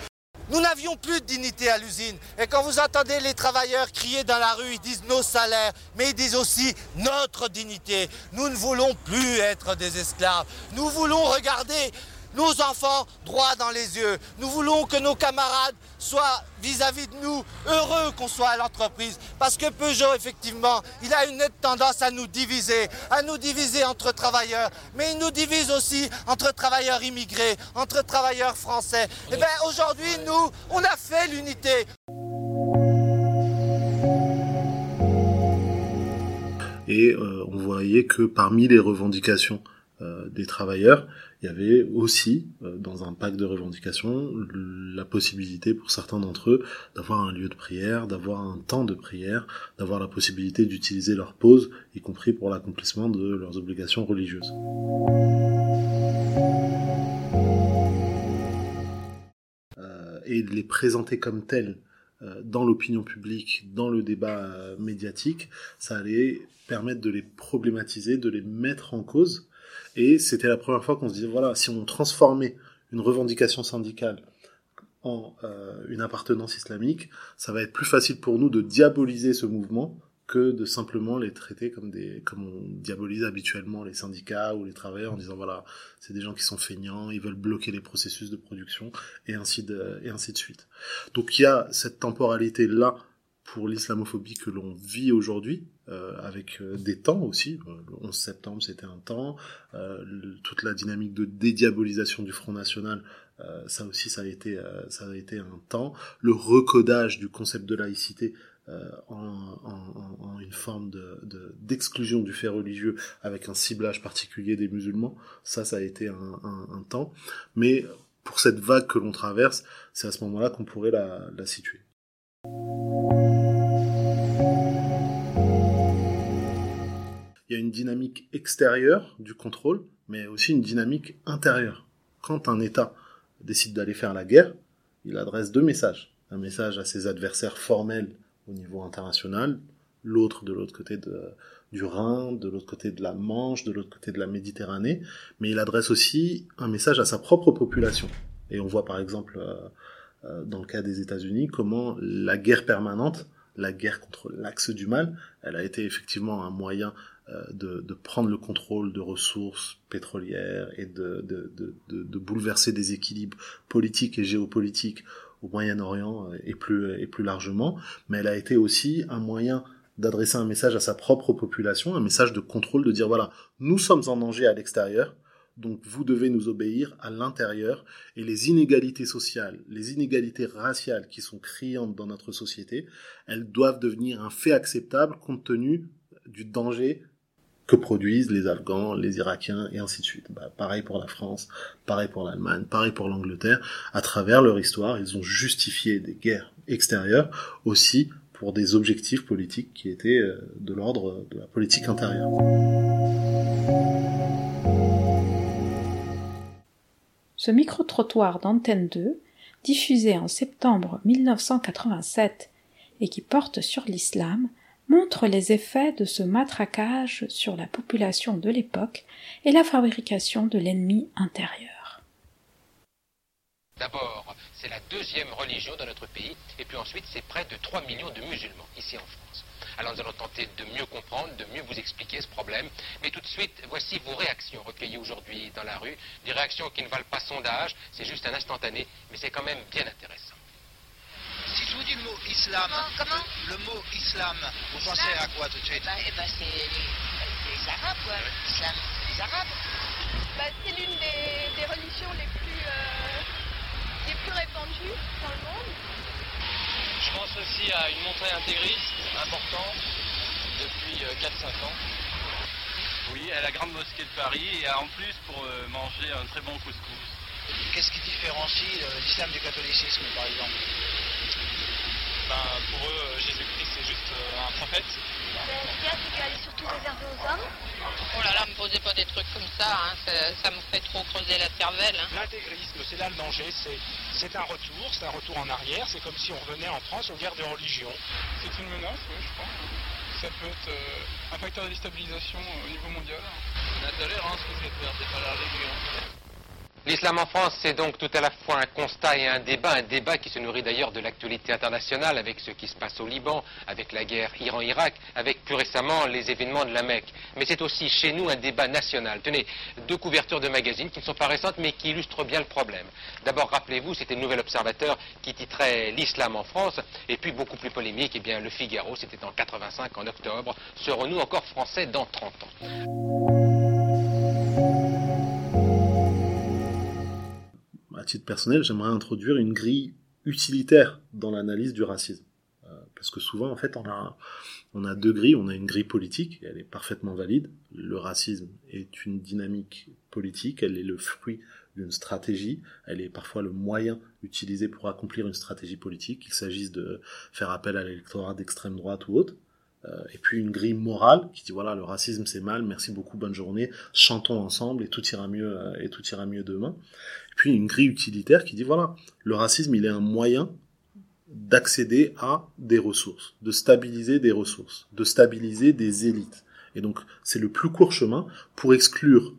Nous n'avions plus de dignité à l'usine. Et quand vous entendez les travailleurs crier dans la rue, ils disent nos salaires, mais ils disent aussi notre dignité. Nous ne voulons plus être des esclaves. Nous voulons regarder nos enfants droit dans les yeux. Nous voulons que nos camarades soient vis-à-vis de nous heureux qu'on soit à l'entreprise. Parce que Peugeot, effectivement, il a une nette tendance à nous diviser, à nous diviser entre travailleurs. Mais il nous divise aussi entre travailleurs immigrés, entre travailleurs français. Eh bien aujourd'hui, nous, on a fait l'unité. Et euh, on voyait que parmi les revendications euh, des travailleurs, il y avait aussi, euh, dans un pacte de revendications, la possibilité pour certains d'entre eux d'avoir un lieu de prière, d'avoir un temps de prière, d'avoir la possibilité d'utiliser leur pause, y compris pour l'accomplissement de leurs obligations religieuses. Euh, et de les présenter comme tels euh, dans l'opinion publique, dans le débat médiatique, ça allait permettre de les problématiser, de les mettre en cause, et c'était la première fois qu'on se disait, voilà, si on transformait une revendication syndicale en euh, une appartenance islamique, ça va être plus facile pour nous de diaboliser ce mouvement que de simplement les traiter comme des comme on diabolise habituellement les syndicats ou les travailleurs en disant voilà c'est des gens qui sont feignants ils veulent bloquer les processus de production et ainsi de et ainsi de suite. Donc il y a cette temporalité là pour l'islamophobie que l'on vit aujourd'hui, euh, avec euh, des temps aussi. Euh, le 11 septembre, c'était un temps. toute la dynamique de dédiabolisation du Front National, ça aussi, ça a été, ça a été un temps. Le recodage du concept de laïcité. En, une forme d'exclusion de, du fait religieux avec un ciblage particulier des musulmans, ça, ça a été un, un temps. Mais pour cette vague que l'on traverse, c'est à ce moment-là qu'on pourrait la, la situer. Il y a une dynamique extérieure du contrôle, mais aussi une dynamique intérieure. Quand un État décide d'aller faire la guerre, il adresse deux messages. Un message à ses adversaires formels au niveau international, l'autre de l'autre côté du Rhin, de l'autre côté de la Manche, de l'autre côté de la Méditerranée, mais il adresse aussi un message à sa propre population. Et on voit par exemple euh, dans le cas des États-Unis comment la guerre permanente, la guerre contre l'axe du mal, elle a été effectivement un moyen de, de, prendre le contrôle de ressources pétrolières et de, de, de, bouleverser des équilibres politiques et géopolitiques au Moyen-Orient et plus, et plus largement, mais elle a été aussi un moyen d'adresser un message à sa propre population, un message de contrôle, de dire voilà, nous sommes en danger à l'extérieur, donc vous devez nous obéir à l'intérieur, et les inégalités sociales, les inégalités raciales qui sont criantes dans notre société, elles doivent devenir un fait acceptable compte tenu du danger que produisent les Afghans, les Irakiens et ainsi de suite. Bah, pareil pour la France, pareil pour l'Allemagne, pareil pour l'Angleterre. À travers leur histoire, ils ont justifié des guerres extérieures aussi pour des objectifs politiques qui étaient euh, de l'ordre de la politique intérieure. Ce micro-trottoir d'Antenne 2, diffusé en septembre 1987 et qui porte sur l'islam, montre les effets de ce matraquage sur la population de l'époque et la fabrication de l'ennemi intérieur. D'abord, c'est la deuxième religion de notre pays, et puis ensuite, c'est près de 3 millions de musulmans ici en France. Alors nous allons tenter de mieux comprendre, de mieux vous expliquer ce problème. Mais tout de suite, voici vos réactions recueillies aujourd'hui dans la rue. Des réactions qui ne valent pas sondage, c'est juste un instantané, mais c'est quand même bien intéressant. Si je vous dis le mot islam, comment, Le mot islam, vous pensez à quoi tout de suite bah, eh ben, C'est les, Arabes, quoi. L'islam, les Arabes. Bah, c'est l'une des, religions les plus... Euh, les plus répandues dans le monde. Je pense aussi à une montée intégriste importante depuis 4-5 euh, ans. Oui, à la Grande Mosquée de Paris et en plus pour euh, manger un très bon couscous. Qu'est-ce qui différencie euh, l'islam du catholicisme par exemple? Ben, Pour eux, Jésus-Christ c'est juste un prophète bien, c'est qu'elle est surtout réservée aux hommes? Oh là là, me posez pas des trucs comme ça, hein. ça, me fait trop creuser la cervelle. Hein. L'intégrisme, c'est là le danger, c'est un retour, c'est un retour en arrière, c'est comme si on revenait en France aux guerres de religion. C'est une menace, oui, je crois. Ça peut être euh, un facteur de déstabilisation euh, au niveau mondial. L'intolérance qui s'est faire, c'est pas la religion. L'islam en France, c'est donc tout à la fois un constat et un débat, un débat qui se nourrit d'ailleurs de l'actualité internationale avec ce qui se passe au Liban, avec la guerre Iran-Irak, avec plus récemment les événements de la Mecque. Mais c'est aussi chez nous un débat national. Tenez, deux couvertures de magazines qui ne sont pas récentes mais qui illustrent bien le problème. D'abord, rappelez-vous, c'était le Nouvel Observateur qui titrait L'islam en France, et puis beaucoup plus polémique, eh bien Le Figaro, c'était en 85, en octobre. Serons-nous encore français dans 30 ans? À titre personnel, j'aimerais introduire une grille utilitaire dans l'analyse du racisme. Euh, parce que souvent, en fait, on a, on a deux grilles. On a une grille politique, elle est parfaitement valide. Le racisme est une dynamique politique, elle est le fruit d'une stratégie, elle est parfois le moyen utilisé pour accomplir une stratégie politique, qu'il s'agisse de faire appel à l'électorat d'extrême droite ou autre. Euh, et puis une grille morale qui dit voilà le racisme c'est mal, merci beaucoup, bonne journée, chantons ensemble et tout ira mieux euh, et tout ira mieux demain. Et puis une grille utilitaire qui dit voilà le racisme il est un moyen d'accéder à des ressources, de stabiliser des ressources, de stabiliser des élites. Et donc c'est le plus court chemin pour exclure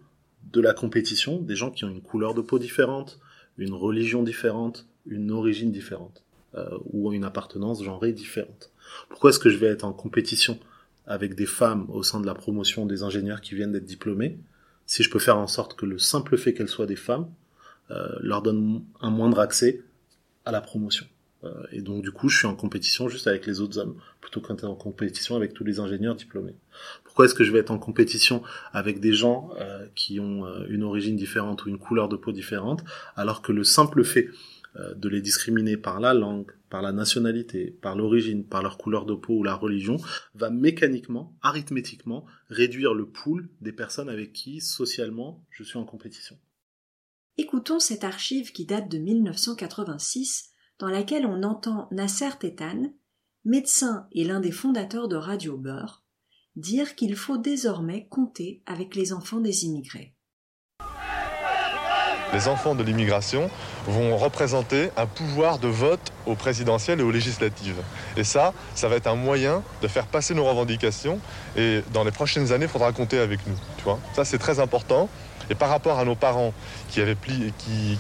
de la compétition des gens qui ont une couleur de peau différente, une religion différente, une origine différente euh, ou une appartenance genrée différente. Pourquoi est-ce que je vais être en compétition avec des femmes au sein de la promotion des ingénieurs qui viennent d'être diplômés si je peux faire en sorte que le simple fait qu'elles soient des femmes euh, leur donne un moindre accès à la promotion euh, et donc du coup je suis en compétition juste avec les autres hommes plutôt qu'être en compétition avec tous les ingénieurs diplômés. Pourquoi est-ce que je vais être en compétition avec des gens euh, qui ont une origine différente ou une couleur de peau différente alors que le simple fait euh, de les discriminer par la langue, par la nationalité, par l'origine, par leur couleur de peau ou la religion, va mécaniquement, arithmétiquement, réduire le pool des personnes avec qui, socialement, je suis en compétition. Écoutons cette archive qui date de 1986, dans laquelle on entend Nasser Tétan, médecin et l'un des fondateurs de Radio Beurre, dire qu'il faut désormais compter avec les enfants des immigrés. Les enfants de l'immigration vont représenter un pouvoir de vote au présidentiel et aux législatives. Et ça, ça va être un moyen de faire passer nos revendications. Et dans les prochaines années, il faudra compter avec nous. Tu vois ça, c'est très important. Et par rapport à nos parents qui avaient plié, qui,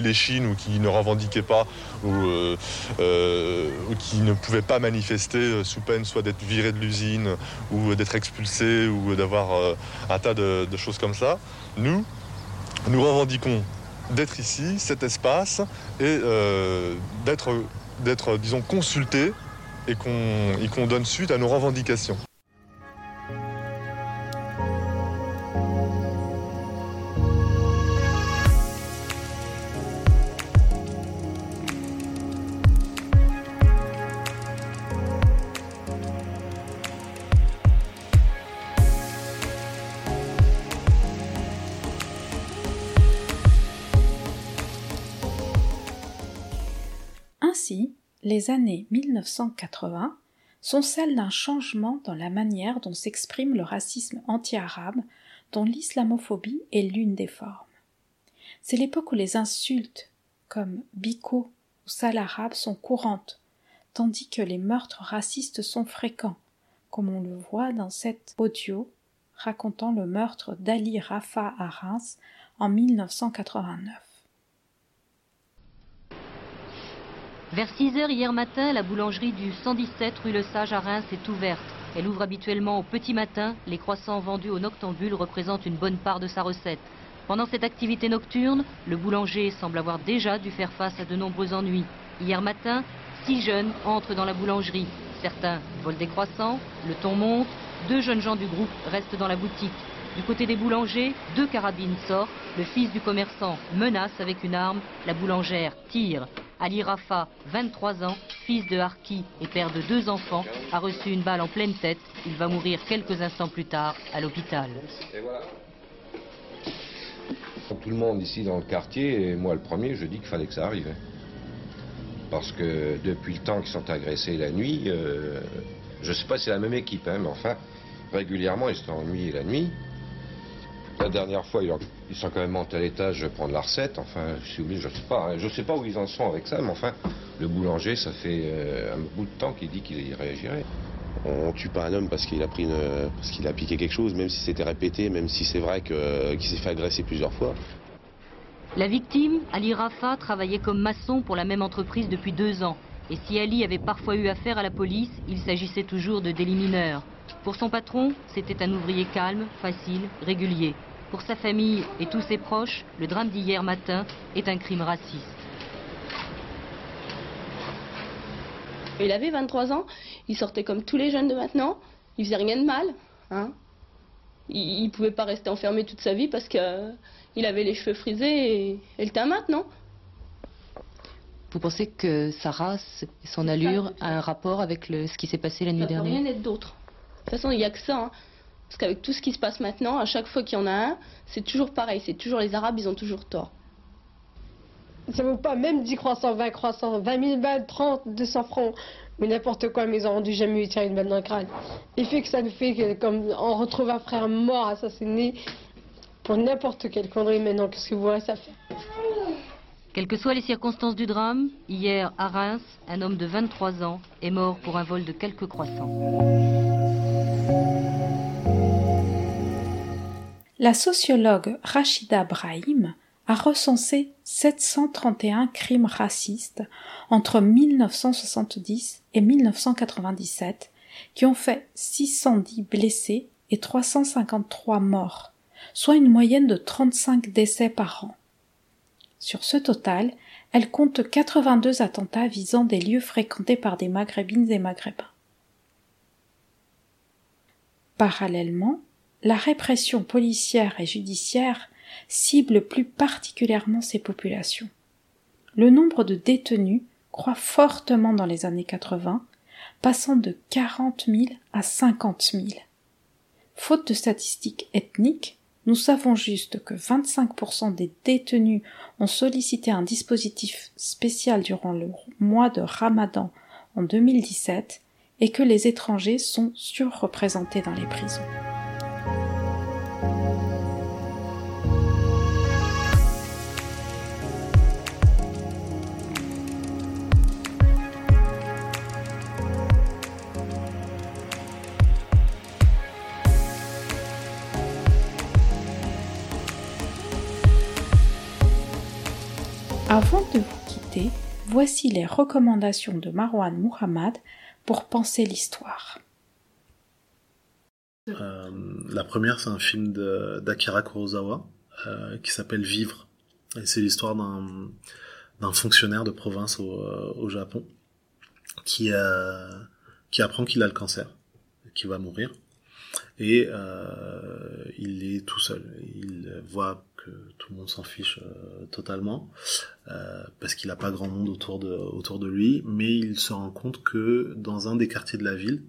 les chines ou qui ne revendiquaient pas ou, euh, euh, qui ne pouvaient pas manifester euh, sous peine soit d'être virés de l'usine ou d'être expulsés ou d'avoir un tas de choses comme ça, nous, nous revendiquons d'être ici, cet espace, et euh, d'être, disons, consultés et qu'on, et qu'on donne suite à nos revendications. Les années 1980 sont celles d'un changement dans la manière dont s'exprime le racisme anti-arabe, dont l'islamophobie est l'une des formes. C'est l'époque où les insultes comme bico ou sale arabe sont courantes, tandis que les meurtres racistes sont fréquents, comme on le voit dans cet audio racontant le meurtre d'Ali Rafa à Reims en 1989. Vers 6 heures hier matin, la boulangerie du 117 rue Le Sage à Reims est ouverte. Elle ouvre habituellement au petit matin. Les croissants vendus aux noctambules représentent une bonne part de sa recette. Pendant cette activité nocturne, le boulanger semble avoir déjà dû faire face à de nombreux ennuis. Hier matin, six jeunes entrent dans la boulangerie. Certains volent des croissants, le ton monte, deux jeunes gens du groupe restent dans la boutique. Du côté des boulangers, deux carabines sortent. Le fils du commerçant menace avec une arme. La boulangère tire. Ali Rafa, 23 ans, fils de Harki et père de deux enfants, a reçu une balle en pleine tête. Il va mourir quelques instants plus tard à l'hôpital. Tout le monde ici dans le quartier, et moi le premier, je dis qu'il fallait que ça arrive. Parce que depuis le temps qu'ils sont agressés la nuit, euh, je sais pas si c'est la même équipe, hein, mais enfin, régulièrement ils sont ennuyés la nuit. La dernière fois, ils, ont- ils sont quand même montés à l'étage prendre la recette. Enfin, si vous voulez, je sais pas. hein. Je sais pas où ils en sont avec ça, mais enfin, le boulanger, ça fait euh, un bout de temps qu'il dit qu'il y réagirait. On tue pas un homme parce qu'il a pris une- parce qu'il a piqué quelque chose, même si c'était répété, même si c'est vrai que- qu'il s'est fait agresser plusieurs fois. La victime, Ali Rafa, travaillait comme maçon pour la même entreprise depuis deux ans. Et si Ali avait parfois eu affaire à la police, il s'agissait toujours de délits mineurs. Pour son patron, c'était un ouvrier calme, facile, régulier. Pour sa famille et tous ses proches, le drame d'hier matin est un crime raciste. Il avait 23 ans, il sortait comme tous les jeunes de maintenant, il faisait rien de mal. Hein. Il, il pouvait pas rester enfermé toute sa vie parce qu'il avait les cheveux frisés et, et le teint mat, non? Vous pensez que sa race et son allure a un rapport avec le- ce qui s'est passé la nuit Ça peut rien dernière être d'autre. De toute façon, il n'y a que ça. hein. Parce qu'avec tout ce qui se passe maintenant, à chaque fois qu'il y en a un, c'est toujours pareil. C'est toujours les Arabes, ils ont toujours tort. Ça vaut pas même 10 croissants, 20 croissants, 20 000 balles, 30, 200 francs, mais n'importe quoi, mais ils ont rendu jamais lui tirer une balle dans le crâne. Il fait que ça nous fait que, comme on retrouve un frère mort, assassiné, pour n'importe quelle connerie maintenant, qu'est-ce que vous voulez ça faire? Quelles que soient les circonstances du drame, hier à Reims, un homme de 23 ans est mort pour un vol de quelques croissants. La sociologue Rachida Brahim a recensé 731 crimes racistes entre 1970 et 1997 qui ont fait 610 blessés et 353 morts, soit une moyenne de 35 décès par an. Sur ce total, elle compte 82 attentats visant des lieux fréquentés par des maghrébines et maghrébins. Parallèlement, la répression policière et judiciaire cible plus particulièrement ces populations. Le nombre de détenus croît fortement dans les années 80, passant de 40 000 à 50 000. Faute de statistiques ethniques, nous savons juste que 25% des détenus ont sollicité un dispositif spécial durant le mois de Ramadan en 2017 et que les étrangers sont surreprésentés dans les prisons. Avant de vous quitter, voici les recommandations de Marwan Muhammad pour penser l'histoire. Euh, la première, c'est un film d'Akira Kurosawa euh, qui s'appelle Vivre. C'est l'histoire d'un fonctionnaire de province au, euh, Japon qui apprend qu'il a le cancer, qu'il va mourir. Et euh, il est tout seul. Il voit que tout le monde s'en fiche euh, totalement euh, parce qu'il n'a pas grand monde autour de autour de lui. Mais il se rend compte que dans un des quartiers de la ville,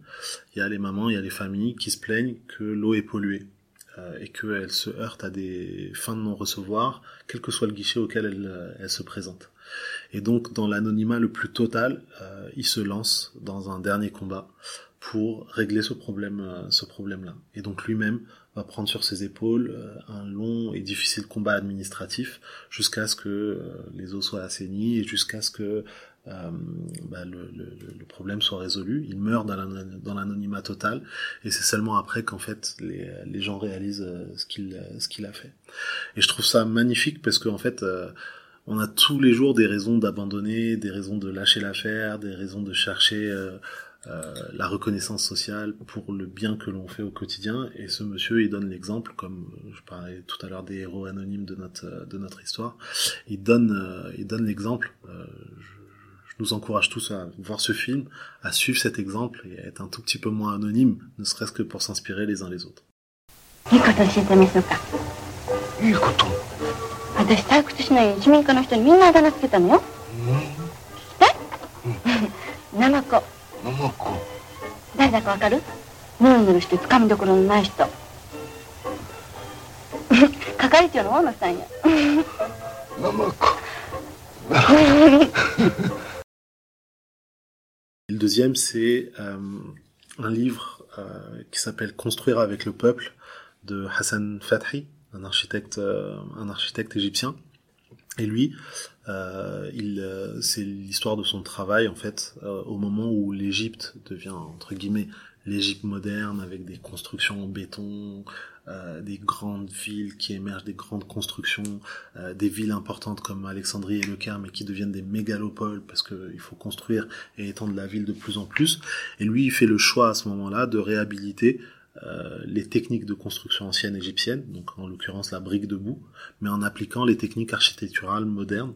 il y a les mamans, il y a les familles qui se plaignent que l'eau est polluée et qu'elles se heurtent à des fins de non-recevoir, quel que soit le guichet auquel elles, elles se présentent. Et donc, dans l'anonymat le plus total, il se lance dans un dernier combat pour régler ce problème, euh, ce problème-là. Et donc lui-même va prendre sur ses épaules euh, un long et difficile combat administratif jusqu'à ce que euh, les eaux soient assainis et jusqu'à ce que bah, le, le, le, problème soit résolu. Il meurt dans l'anonymat total et c'est seulement après qu'en fait les, gens réalisent ce qu'il ce qu'il a fait. Et je trouve ça magnifique parce qu'en fait on a tous les jours des raisons d'abandonner, des raisons de lâcher l'affaire, des raisons de chercher euh, la reconnaissance sociale pour le bien que l'on fait au quotidien. Et ce monsieur, il donne l'exemple, comme je parlais tout à l'heure des héros anonymes de notre de notre histoire. Il donne euh, il donne l'exemple. Euh, je, je, nous encourage tous à voir ce film, à suivre cet exemple et à être un tout petit peu moins anonyme, ne serait-ce que pour s'inspirer les uns les autres. 私退屈しないように市民課の人にみんなあだ名つけたのよ。うん、聞きたい、うん、ナマコ。ナマコ。誰だかわかるぬるぬるしてつかみどころのない人。係長の大野さんや。ナマコ。Le deuxième, c'est euh, un livre euh, qui s'appelle Construire avec le peuple de Hassan Fathi, un architecte, euh, un architecte égyptien. Et lui, euh, il, euh, c'est l'histoire de son travail en fait euh, au moment où l'Égypte devient entre guillemets l'Égypte moderne avec des constructions en béton, euh, des grandes villes qui émergent, des grandes constructions, euh, des villes importantes comme Alexandrie et Le Caire, mais qui deviennent des mégalopoles parce qu'il faut construire et étendre la ville de plus en plus. Et lui, il fait le choix à ce moment-là de réhabiliter euh, les techniques de construction ancienne égyptienne, donc en l'occurrence la brique de boue, mais en appliquant les techniques architecturales modernes.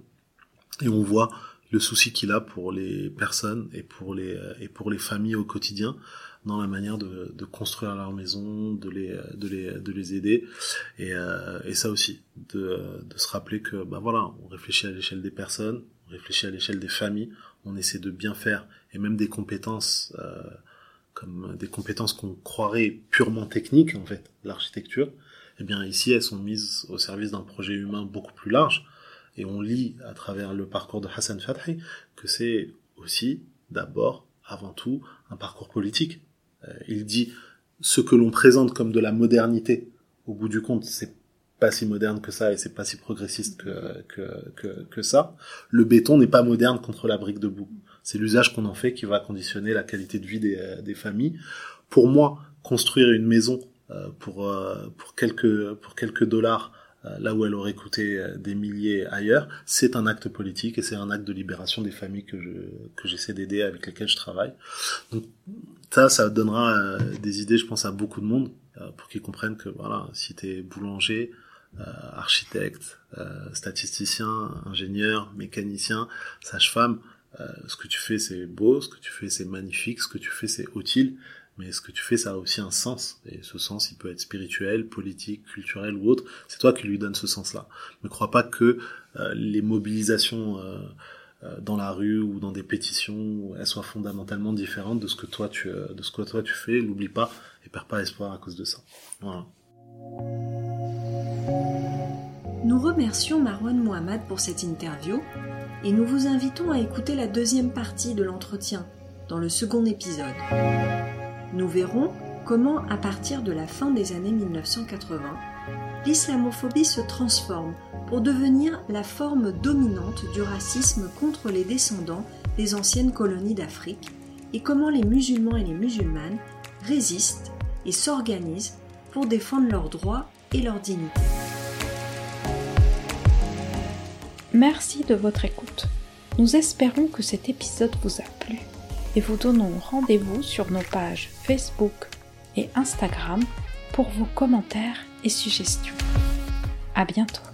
Et on voit le souci qu'il a pour les personnes et pour les et pour les familles au quotidien dans la manière de, construire leur maison, de les de les de les aider et, euh, et ça aussi de, de se rappeler que bah voilà on réfléchit à l'échelle des personnes, on réfléchit à l'échelle des familles, on essaie de bien faire et même des compétences euh, comme des compétences qu'on croirait purement techniques en fait, l'architecture, eh bien ici elles sont mises au service d'un projet humain beaucoup plus large. Et on lit à travers le parcours de Hassan Fathi que c'est aussi d'abord, avant tout, un parcours politique. Euh, il dit ce que l'on présente comme de la modernité, au bout du compte, c'est pas si moderne que ça et c'est pas si progressiste que, que, que, que ça. Le béton n'est pas moderne contre la brique de boue. C'est l'usage qu'on en fait qui va conditionner la qualité de vie des, euh, des familles. Pour moi, construire une maison euh, pour euh, pour quelques pour quelques dollars là où elle aurait coûté des milliers ailleurs, c'est un acte politique et c'est un acte de libération des familles que je que j'essaie d'aider avec lesquelles je travaille. Donc ça, ça donnera des idées, je pense, à beaucoup de monde pour qu'ils comprennent que voilà, si t'es boulanger, euh, architecte, euh, statisticien, ingénieur, mécanicien, sage-femme, euh, ce que tu fais c'est beau, ce que tu fais c'est magnifique, ce que tu fais c'est utile, mais ce que tu fais ça a aussi un sens, et ce sens il peut être spirituel, politique, culturel ou autre, c'est toi qui lui donnes ce sens-là. Ne crois pas que euh, les mobilisations euh, dans la rue ou dans des pétitions, elles soient fondamentalement différentes de ce que toi tu, de ce que toi tu fais, n'oublie pas et perds pas espoir à cause de ça. Voilà. Nous remercions Marwan Mohamed pour cette interview et nous vous invitons à écouter la deuxième partie de l'entretien dans le second épisode. Nous verrons comment, à partir de la fin des années 1980, l'islamophobie se transforme pour devenir la forme dominante du racisme contre les descendants des anciennes colonies d'Afrique et comment les musulmans et les musulmanes résistent et s'organisent pour défendre leurs droits et leur dignité. Merci de votre écoute. Nous espérons que cet épisode vous a plu et vous donnons rendez-vous sur nos pages Facebook et Instagram pour vos commentaires et suggestions. À bientôt.